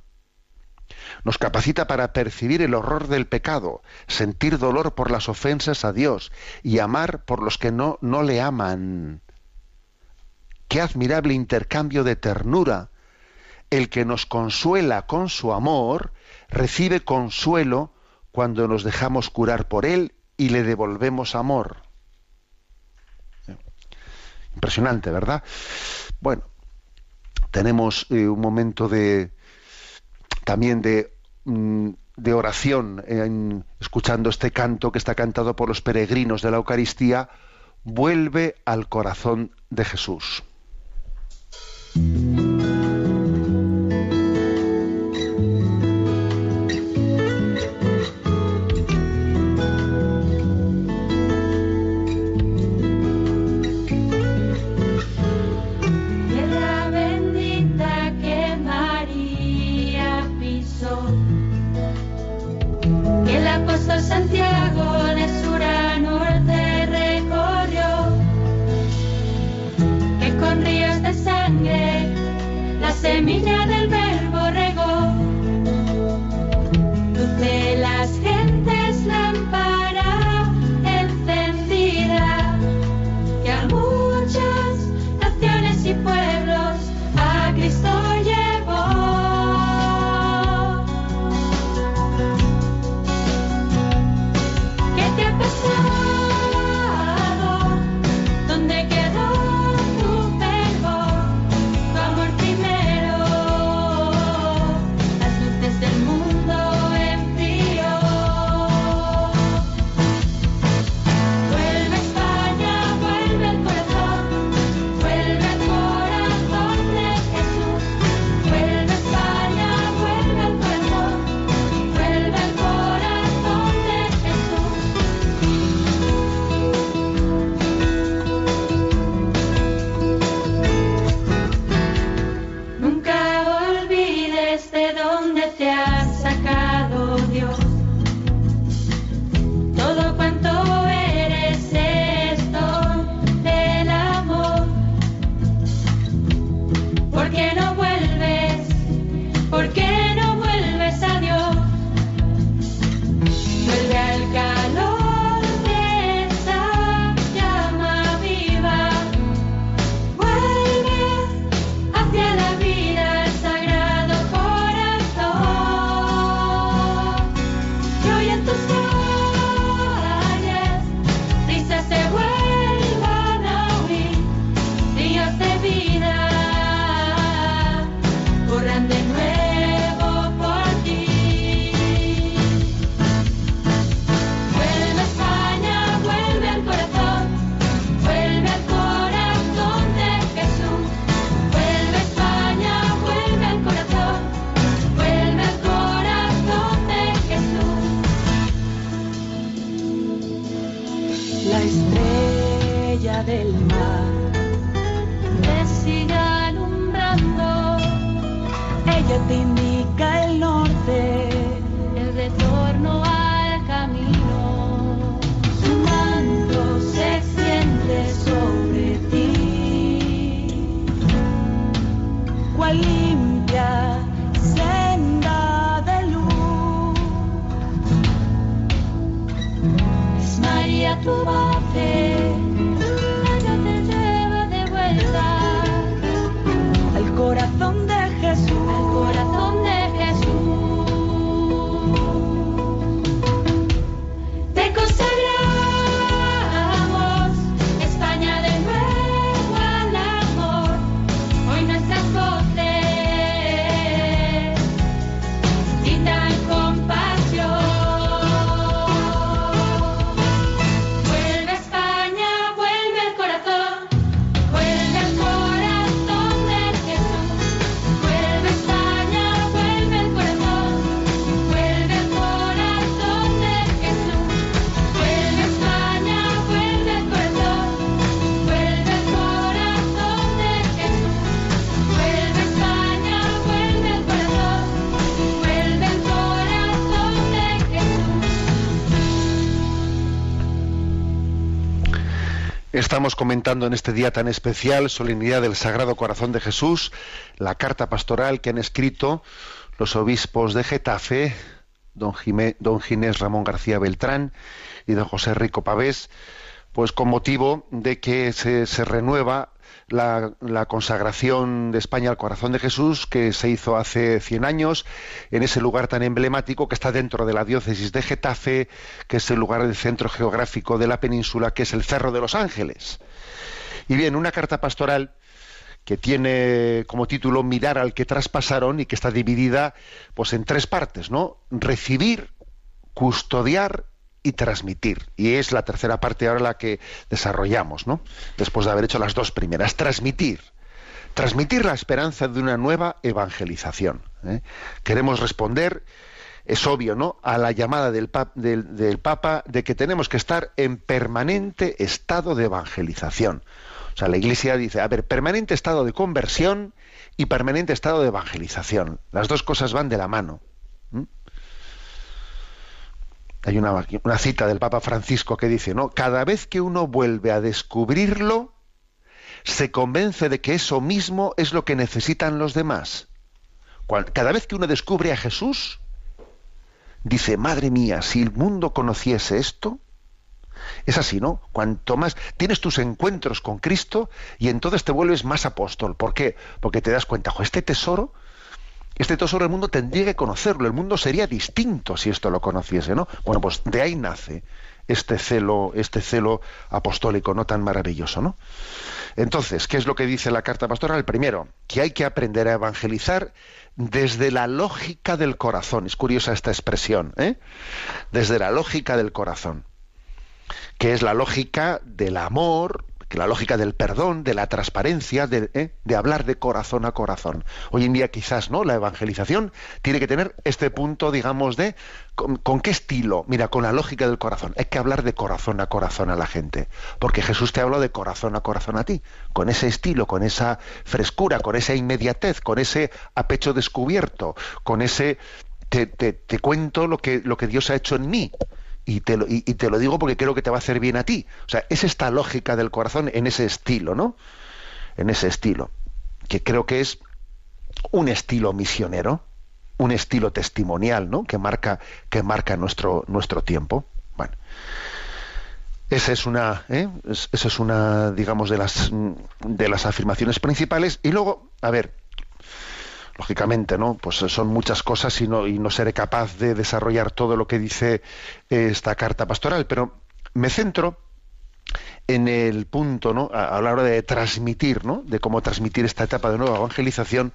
Nos capacita para percibir el horror del pecado, sentir dolor por las ofensas a Dios y amar por los que no, no le aman. Qué admirable intercambio de ternura. El que nos consuela con su amor recibe consuelo cuando nos dejamos curar por él y le devolvemos amor. Impresionante, ¿verdad? Bueno, tenemos eh, un momento de también de, mm, de oración en- escuchando este canto que está cantado por los peregrinos de la Eucaristía, vuelve al corazón de Jesús. Estamos comentando en este día tan especial, Solemnidad del Sagrado Corazón de Jesús, la carta pastoral que han escrito los obispos de Getafe, don, Ginés Ramón García Beltrán y don José Rico Pavés, pues con motivo de que se, se renueva la, consagración de España al corazón de Jesús que se hizo hace 100 años en ese lugar tan emblemático que está dentro de la diócesis de Getafe, que es el lugar del centro geográfico de la península, que es el Cerro de los Ángeles. Y bien, una carta pastoral que tiene como título Mirar al que traspasaron y que está dividida pues en tres partes, ¿no? Recibir, custodiar y transmitir. Y es la tercera parte ahora la que desarrollamos, ¿no? Después de haber hecho las dos primeras. Transmitir. Transmitir la esperanza de una nueva evangelización. ¿eh? Queremos responder, es obvio, ¿no?, a la llamada del, pap- del- del Papa de que tenemos que estar en permanente estado de evangelización. O sea, la Iglesia dice, a ver, permanente estado de conversión y permanente estado de evangelización. Las dos cosas van de la mano. Hay una, cita del Papa Francisco que dice, ¿no? Cada vez que uno vuelve a descubrirlo, se convence de que eso mismo es lo que necesitan los demás. Cada vez que uno descubre a Jesús, dice, madre mía, si el mundo conociese esto, es así, ¿no? Cuanto más tienes tus encuentros con Cristo y entonces te vuelves más apóstol. ¿Por qué? Porque te das cuenta, "Jo, este tesoro, este tesoro el mundo tendría que conocerlo, el mundo sería distinto si esto lo conociese, ¿no? Bueno, pues de ahí nace este celo, este celo apostólico no tan maravilloso, ¿no? Entonces, ¿qué es lo que dice la carta pastoral? Primero, que hay que aprender a evangelizar desde la lógica del corazón. Es curiosa esta expresión, ¿eh? Desde la lógica del corazón que es la lógica del amor, la lógica del perdón, de la transparencia, de, ¿eh? de hablar de corazón a corazón. Hoy en día quizás no, la evangelización tiene que tener este punto, digamos, de ¿con, con qué estilo? Mira, con la lógica del corazón. Hay que hablar de corazón a corazón a la gente, porque Jesús te habló de corazón a corazón a ti, con ese estilo, con esa frescura, con esa inmediatez, con ese a pecho descubierto, con ese te, te- te cuento lo que, lo que Dios ha hecho en mí y te, lo, y, te lo digo porque creo que te va a hacer bien a ti. O sea, es esta lógica del corazón en ese estilo, ¿no? En ese estilo, que creo que es un estilo misionero, un estilo testimonial, ¿no? Que marca, que marca nuestro, nuestro tiempo. Bueno. Esa es una, ¿eh? Es- esa es una, digamos, de las, de las afirmaciones principales. Y luego, a ver, lógicamente, ¿no? Pues son muchas cosas y no, y no seré capaz de desarrollar todo lo que dice eh, esta carta pastoral, pero me centro en el punto, ¿no? A, la hora de transmitir, ¿no? De cómo transmitir esta etapa de nueva evangelización,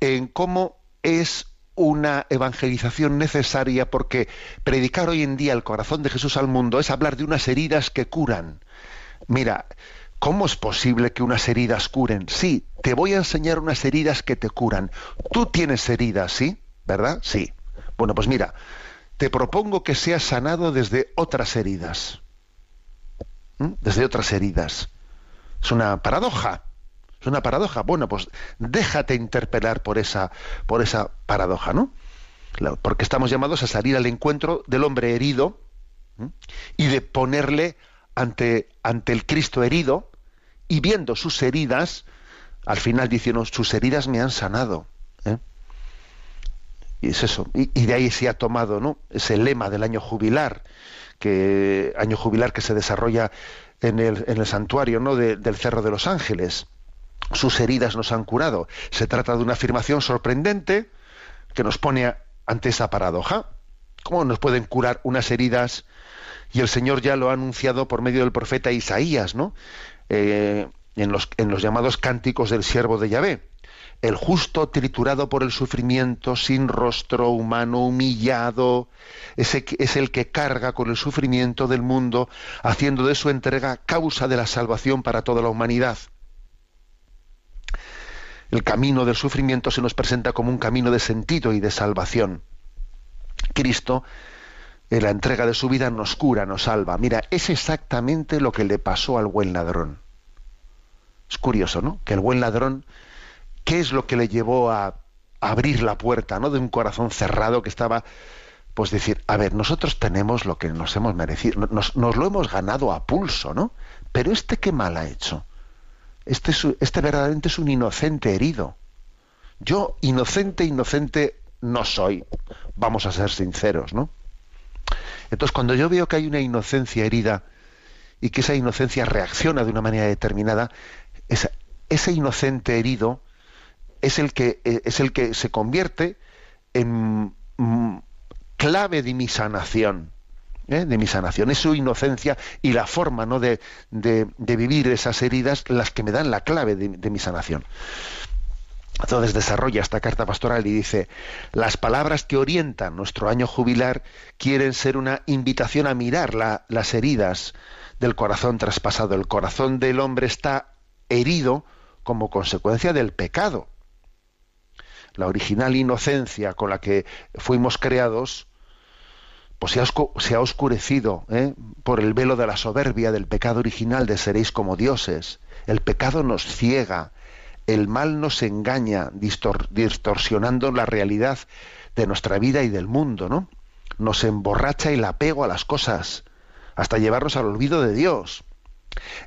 en cómo es una evangelización necesaria porque predicar hoy en día el corazón de Jesús al mundo es hablar de unas heridas que curan. Mira, ¿cómo es posible que unas heridas curen? Sí, te voy a enseñar unas heridas que te curan. Tú tienes heridas, ¿sí? ¿Verdad? Sí. Bueno, pues mira, te propongo que seas sanado desde otras heridas. ¿Mm? Desde otras heridas. Es una paradoja. Es una paradoja. Bueno, pues déjate interpelar por esa, por esa paradoja, ¿no? Porque estamos llamados a salir al encuentro del hombre herido y de ponerle ante, ante el Cristo herido y viendo sus heridas, al final diciendo, sus heridas me han sanado. ¿eh? Y es eso. Y, de ahí se ha tomado ¿no? ese lema del año jubilar, que, año jubilar que se desarrolla en el, en el santuario ¿no? de- del Cerro de los Ángeles. Sus heridas nos han curado. Se trata de una afirmación sorprendente que nos pone ante esa paradoja. ¿Cómo nos pueden curar unas heridas? Y el Señor ya lo ha anunciado por medio del profeta Isaías, ¿no? Eh, en, los, llamados cánticos del siervo de Yahvé. El justo triturado por el sufrimiento, sin rostro humano, humillado, es el que carga con el sufrimiento del mundo, haciendo de su entrega causa de la salvación para toda la humanidad. El camino del sufrimiento se nos presenta como un camino de sentido y de salvación. Cristo, en la entrega de su vida, nos cura, nos salva. Mira, es exactamente lo que le pasó al buen ladrón. Es curioso, ¿no? Que el buen ladrón, ¿qué es lo que le llevó a abrir la puerta, ¿no? De un corazón cerrado que estaba, pues decir, a ver, nosotros tenemos lo que nos hemos merecido, nos, lo hemos ganado a pulso, ¿no? Pero este qué mal ha hecho. Este, es, este verdaderamente es un inocente herido. Yo, inocente, inocente, no soy. Vamos a ser sinceros, ¿no? Entonces, cuando yo veo que hay una inocencia herida y que esa inocencia reacciona de una manera determinada, ese inocente herido es el que, eh, es el que se convierte en mm, clave de mi sanación. ¿eh? de mi sanación, es su inocencia y la forma ¿no? de, de- de vivir esas heridas las que me dan la clave de, de mi sanación. Entonces desarrolla esta carta pastoral y dice, las palabras que orientan nuestro año jubilar quieren ser una invitación a mirar la- las heridas del corazón traspasado. El corazón del hombre está herido como consecuencia del pecado. La original inocencia con la que fuimos creados, pues se ha, oscurecido ¿eh? por el velo de la soberbia del pecado original de seréis como dioses. El pecado nos ciega, el mal nos engaña, distor- distorsionando la realidad de nuestra vida y del mundo, ¿no? Nos emborracha el apego a las cosas, hasta llevarnos al olvido de Dios.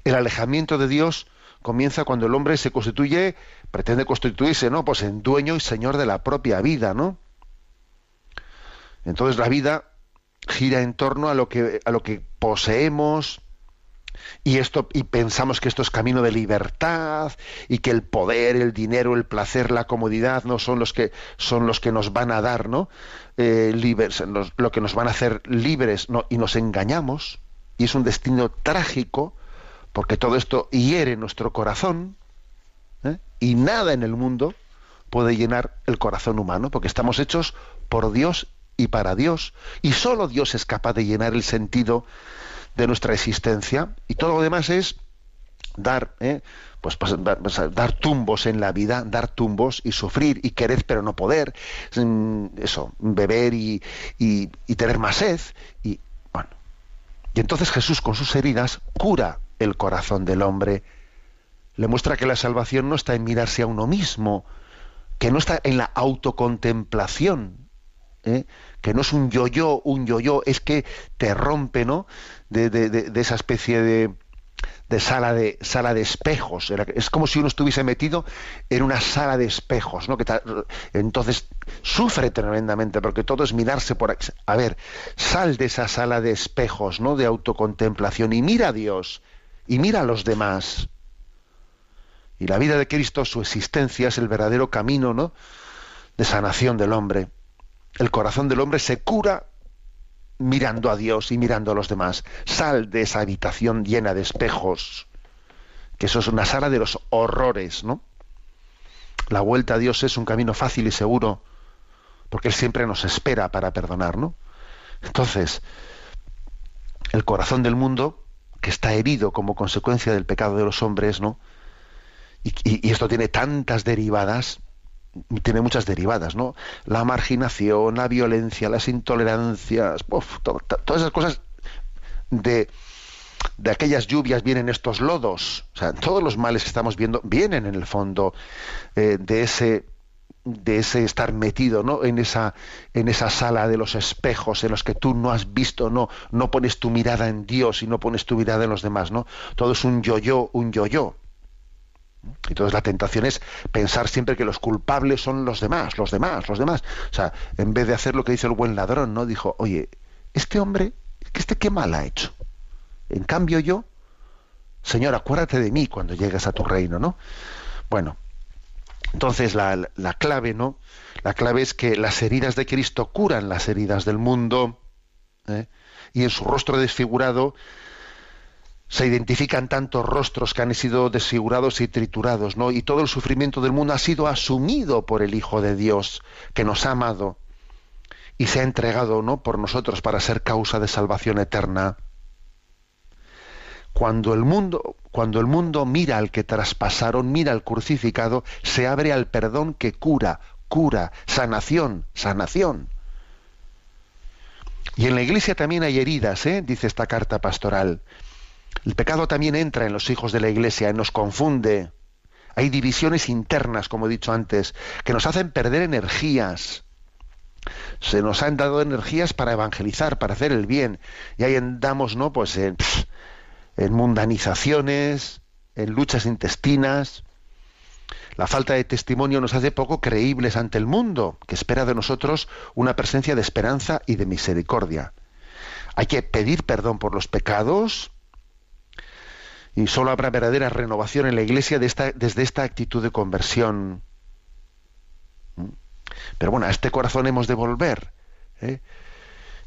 El alejamiento de Dios comienza cuando el hombre se constituye, pretende constituirse, ¿no? Pues en dueño y señor de la propia vida, ¿no? Entonces la vida gira en torno a lo que a lo que poseemos y esto y pensamos que esto es camino de libertad y que el poder, el dinero, el placer, la comodidad no son los que son los que nos van a dar, ¿no? Eh, libres, lo que nos van a hacer libres, no, y nos engañamos y es un destino trágico porque todo esto hiere nuestro corazón ¿eh? y nada en el mundo puede llenar el corazón humano porque estamos hechos por Dios y para Dios y solo Dios es capaz de llenar el sentido de nuestra existencia y todo lo demás es dar ¿eh? pues, pues, pues, dar tumbos en la vida dar tumbos y sufrir y querer pero no poder mm, eso beber y, y- y tener más sed y bueno y entonces Jesús con sus heridas cura el corazón del hombre le muestra que la salvación no está en mirarse a uno mismo que no está en la autocontemplación ¿eh? que no es un yo-yo, un yo-yo, es que te rompe, ¿no? De, de- esa especie de, sala de sala de espejos. Es como si uno estuviese metido en una sala de espejos, ¿no? Que entonces sufre tremendamente porque todo es mirarse por. A ver, sal de esa sala de espejos, ¿no? De autocontemplación y mira a Dios y mira a los demás. Y la vida de Cristo, su existencia es el verdadero camino, ¿no? de sanación del hombre. El corazón del hombre se cura mirando a Dios y mirando a los demás. Sal de esa habitación llena de espejos, que eso es una sala de los horrores, ¿no? La vuelta a Dios es un camino fácil y seguro, porque Él siempre nos espera para perdonar, ¿no? Entonces, el corazón del mundo, que está herido como consecuencia del pecado de los hombres, ¿no? Y, esto tiene tantas derivadas, tiene muchas derivadas, ¿no? La marginación, la violencia, las intolerancias, todas esas cosas de, de aquellas lluvias vienen estos lodos. O sea, todos los males que estamos viendo vienen en el fondo eh, de ese de ese estar metido ¿no? en esa en esa sala de los espejos en los que tú no has visto no no pones tu mirada en Dios y no pones tu mirada en los demás no todo es un yo-yo un yo-yo y entonces la tentación es pensar siempre que los culpables son los demás, los demás, los demás. O sea, en vez de hacer lo que dice el buen ladrón, ¿no? Dijo, oye, este hombre, este qué mal ha hecho. En cambio yo, Señor, acuérdate de mí cuando llegues a tu reino, ¿no? Bueno, entonces la, la clave, ¿no? La clave es que las heridas de Cristo curan las heridas del mundo, ¿eh? y en su rostro desfigurado se identifican tantos rostros que han sido desfigurados y triturados, ¿no? Y todo el sufrimiento del mundo ha sido asumido por el Hijo de Dios, que nos ha amado y se ha entregado, ¿no? Por nosotros para ser causa de salvación eterna. Cuando el mundo, cuando el mundo mira al que traspasaron, mira al crucificado, se abre al perdón que cura, cura, sanación, sanación. Y en la iglesia también hay heridas, ¿eh? dice esta carta pastoral. El pecado también entra en los hijos de la iglesia, nos confunde. Hay divisiones internas, como he dicho antes, que nos hacen perder energías. Se nos han dado energías para evangelizar, para hacer el bien. Y ahí andamos, ¿no? Pues pf, en mundanizaciones, en luchas intestinas. La falta de testimonio nos hace poco creíbles ante el mundo, que espera de nosotros una presencia de esperanza y de misericordia. Hay que pedir perdón por los pecados, y solo habrá verdadera renovación en la iglesia desde esta actitud de conversión. ¿Mm? Pero bueno, a este corazón hemos de volver ¿eh?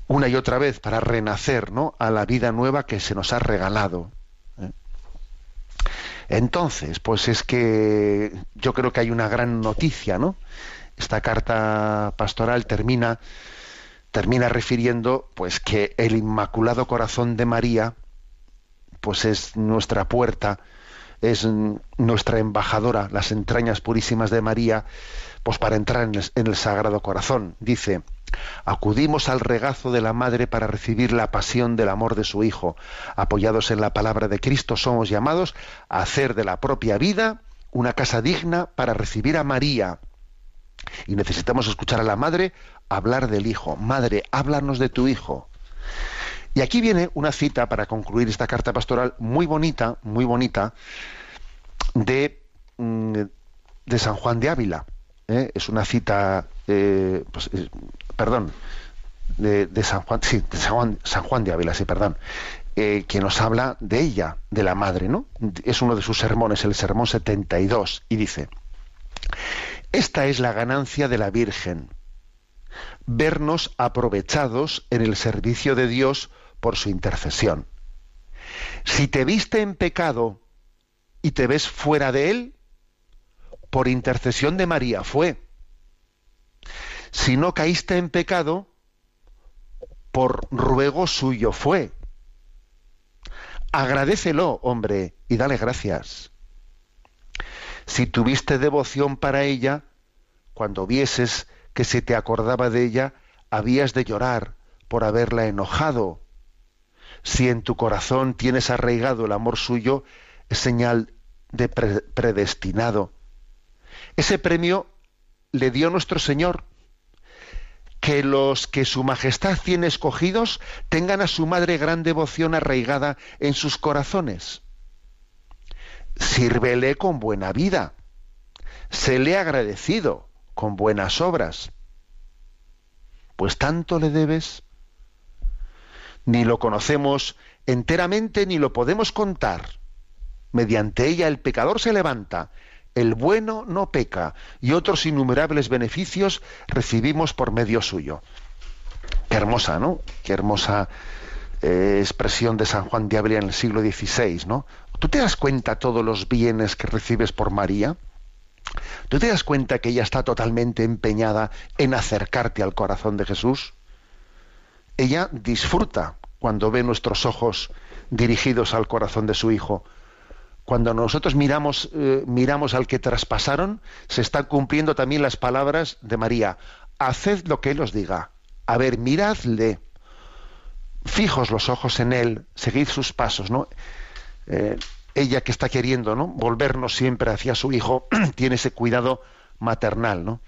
Una y otra vez para renacer ¿no? a la vida nueva que se nos ha regalado. ¿eh? Entonces, pues es que yo creo que hay una gran noticia, ¿no? Esta carta pastoral termina, termina refiriendo pues que el Inmaculado Corazón de María, pues es nuestra puerta, es nuestra embajadora, las entrañas purísimas de María, pues para entrar en el, en el, Sagrado Corazón. Dice, acudimos al regazo de la Madre para recibir la pasión del amor de su Hijo. Apoyados en la palabra de Cristo, somos llamados a hacer de la propia vida una casa digna para recibir a María. Y necesitamos escuchar a la Madre hablar del Hijo. Madre, háblanos de tu Hijo. Y aquí viene una cita para concluir esta carta pastoral muy bonita, muy bonita, de, de San Juan de Ávila. ¿Eh? Es una cita, eh, pues, eh, perdón, de, San Juan, de San Juan de Ávila, sí, perdón, que nos habla de ella, de la madre, ¿no? Es uno de sus sermones, el sermón 72, y dice, esta es la ganancia de la Virgen, vernos aprovechados en el servicio de Dios por su intercesión. Si te viste en pecado y te ves fuera de él, por intercesión de María fue. Si no caíste en pecado, por ruego suyo fue. Agradécelo, hombre, y dale gracias. Si tuviste devoción para ella, cuando vieses que se te acordaba de ella, habías de llorar por haberla enojado. Si en tu corazón tienes arraigado el amor suyo, es señal de pre predestinado. Ese premio le dio nuestro Señor. Que los que su majestad tiene escogidos tengan a su madre gran devoción arraigada en sus corazones. Sírvele con buena vida. Séle agradecido con buenas obras. Pues tanto le debes. Ni lo conocemos enteramente ni lo podemos contar. Mediante ella el pecador se levanta, el bueno no peca y otros innumerables beneficios recibimos por medio suyo. Qué hermosa, ¿no? Qué hermosa eh, expresión de San Juan de Ávila en el siglo XVI, ¿no? ¿Tú te das cuenta todos los bienes que recibes por María? ¿Tú te das cuenta que ella está totalmente empeñada en acercarte al corazón de Jesús? Ella disfruta cuando ve nuestros ojos dirigidos al corazón de su Hijo. Cuando nosotros miramos, eh, miramos al que traspasaron, se están cumpliendo también las palabras de María. Haced lo que Él os diga. A ver, miradle. Fijos los ojos en Él, seguid sus pasos, ¿no? Eh, ella que está queriendo, ¿no? Volvernos siempre hacia su Hijo, tiene ese cuidado maternal.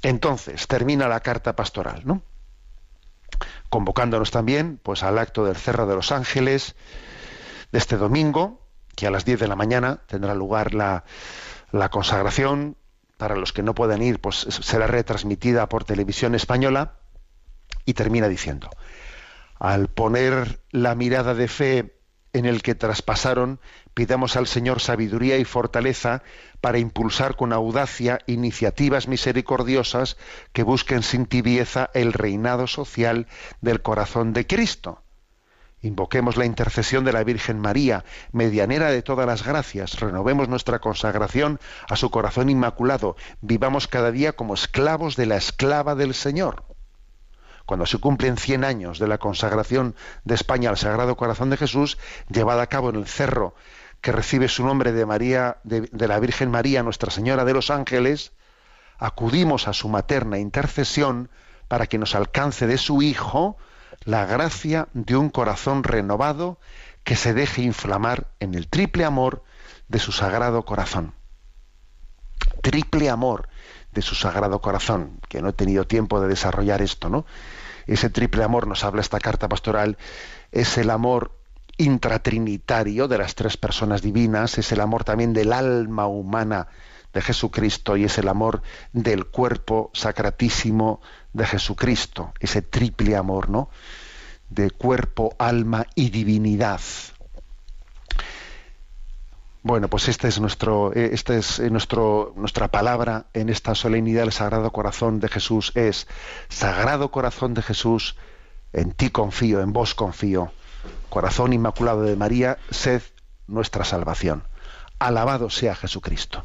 Entonces, termina la carta pastoral, ¿no? convocándonos también pues al acto del Cerro de los Ángeles de este domingo, que a las 10 de la mañana tendrá lugar la, la consagración. Para los que no puedan ir, pues será retransmitida por televisión española y termina diciendo, al poner la mirada de fe en el que traspasaron, pidamos al Señor sabiduría y fortaleza para impulsar con audacia iniciativas misericordiosas que busquen sin tibieza el reinado social del corazón de Cristo. Invoquemos la intercesión de la Virgen María, medianera de todas las gracias, renovemos nuestra consagración a su corazón inmaculado, vivamos cada día como esclavos de la esclava del Señor. Cuando se cumplen 100 años de la consagración de España al Sagrado Corazón de Jesús, llevada a cabo en el cerro que recibe su nombre de María, de, de, la Virgen María, Nuestra Señora de los Ángeles, acudimos a su materna intercesión para que nos alcance de su Hijo la gracia de un corazón renovado que se deje inflamar en el triple amor de su Sagrado Corazón. Triple amor de su Sagrado Corazón, que no he tenido tiempo de desarrollar esto, ¿no? Ese triple amor nos habla esta carta pastoral, es el amor intratrinitario de las tres personas divinas, es el amor también del alma humana de Jesucristo y es el amor del cuerpo sacratísimo de Jesucristo, ese triple amor, ¿no? De cuerpo, alma y divinidad. Bueno, pues este es nuestro, esta es nuestro, nuestra palabra en esta solemnidad del Sagrado Corazón de Jesús es Sagrado Corazón de Jesús, en ti confío, en vos confío. Corazón Inmaculado de María, sed nuestra salvación. Alabado sea Jesucristo.